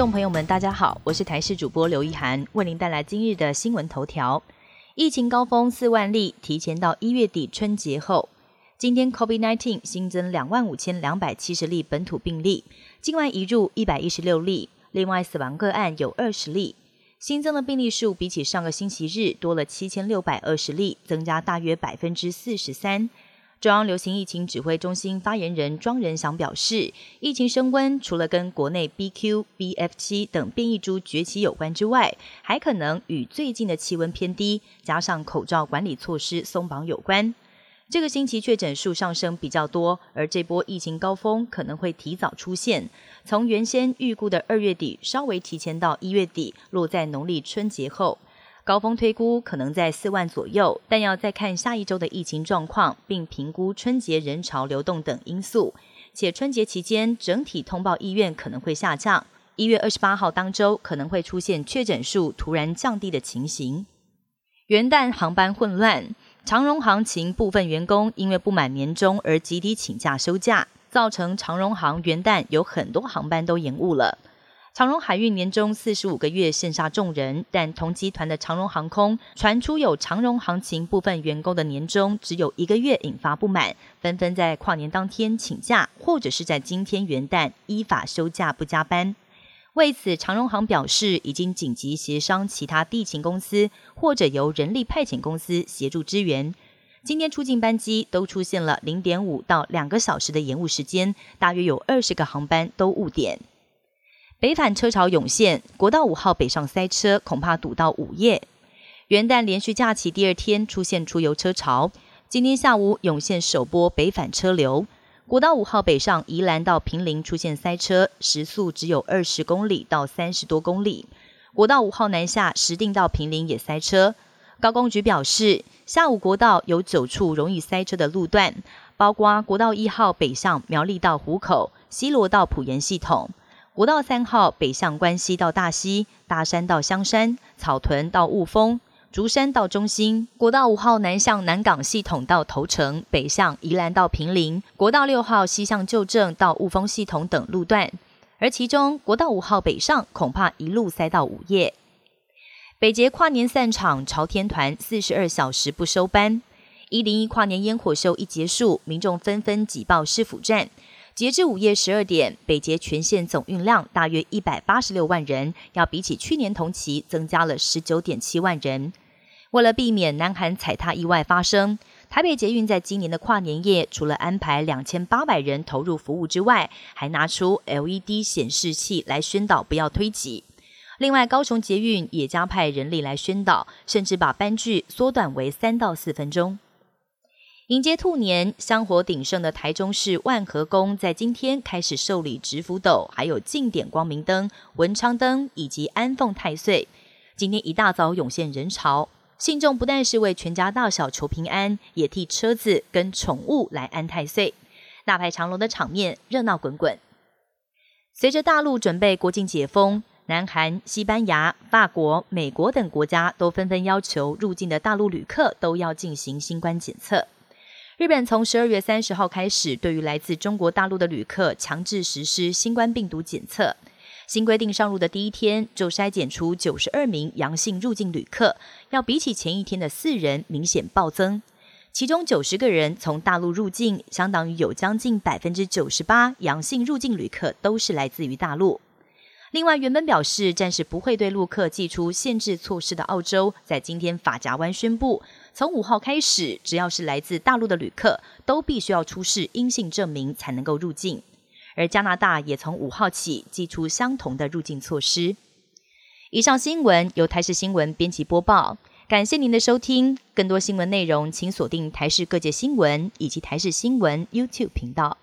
众朋友们，大家好，我是台视主播刘一涵，为您带来今日的新闻头条。疫情高峰四万例，提前到一月底春节后，今天 COVID-19 新增两万五千两百七十例本土病例，境外移入一百一十六例，另外死亡个案有二十例。新增的病例数比起上个星期日多了七千六百二十例，增加大约百分之四十三。中央流行疫情指挥中心发言人庄仁祥表示，疫情升温除了跟国内 BQ、BF 七等变异株崛起有关之外，还可能与最近的气温偏低，加上口罩管理措施松绑有关。这个星期确诊数上升比较多，而这波疫情高峰可能会提早出现，从原先预估的二月底稍微提前到一月底，落在农历春节后。高峰推估可能在四万左右，但要再看下一周的疫情状况，并评估春节人潮流动等因素。且春节期间整体通报意愿可能会下降，一月二十八号当周可能会出现确诊数突然降低的情形。元旦航班混乱，长荣航情部分员工因为不满年终而集体请假休假，造成长荣航元旦有很多航班都延误了。长荣海运年终四十五个月羡煞众人，但同集团的长荣航空传出有长荣航情部分员工的年终只有一个月，引发不满，纷纷在跨年当天请假，或者是在今天元旦依法休假不加班。为此，长荣航表示已经紧急协商其他地勤公司，或者由人力派遣公司协助支援。今天出境班机都出现了零点五到两个小时的延误时间，大约有二十个航班都误点。北返车潮涌现，国道五号北上塞车，恐怕堵到午夜。元旦连续假期第二天出现出游车潮，今天下午涌现首波北返车流。国道五号北上宜兰到平陵出现塞车，时速只有二十公里到三十多公里。国道五号南下石定到平陵也塞车。高工局表示，下午国道有九处容易塞车的路段，包括国道一号北上苗栗到湖口、西罗到埔盐系统。国道三号北向关西到大溪、大山到香山、草屯到雾峰、竹山到中心；国道五号南向南港系统到头城，北向宜兰到平林；国道六号西向旧镇到雾峰系统等路段。而其中国道五号北上恐怕一路塞到午夜。北捷跨年散场，朝天团四十二小时不收班。一零一跨年烟火秀一结束，民众纷纷挤爆市府站。截至午夜十二点，北捷全线总运量大约一百八十六万人，要比起去年同期增加了十九点七万人。为了避免南韩踩踏意外发生，台北捷运在今年的跨年夜，除了安排两千八百人投入服务之外，还拿出 LED 显示器来宣导不要推挤。另外，高雄捷运也加派人力来宣导，甚至把班距缩短为三到四分钟。迎接兔年，香火鼎盛的台中市万和宫在今天开始受理直福斗，还有庆点光明灯、文昌灯以及安奉太岁。今天一大早涌现人潮，信众不但是为全家大小求平安，也替车子跟宠物来安太岁。大排长龙的场面热闹滚滚。随着大陆准备国境解封，南韩、西班牙、法国、美国等国家都纷纷要求入境的大陆旅客都要进行新冠检测。日本从十二月三十号开始，对于来自中国大陆的旅客强制实施新冠病毒检测。新规定上路的第一天，就筛检出九十二名阳性入境旅客，要比起前一天的四人明显暴增。其中九十个人从大陆入境，相当于有将近百分之九十八阳性入境旅客都是来自于大陆。另外，原本表示暂时不会对陆客寄出限制措施的澳洲，在今天法夹湾宣布。从五号开始，只要是来自大陆的旅客，都必须要出示阴性证明才能够入境。而加拿大也从五号起寄出相同的入境措施。以上新闻由台视新闻编辑播报，感谢您的收听。更多新闻内容，请锁定台视各界新闻以及台视新闻 YouTube 频道。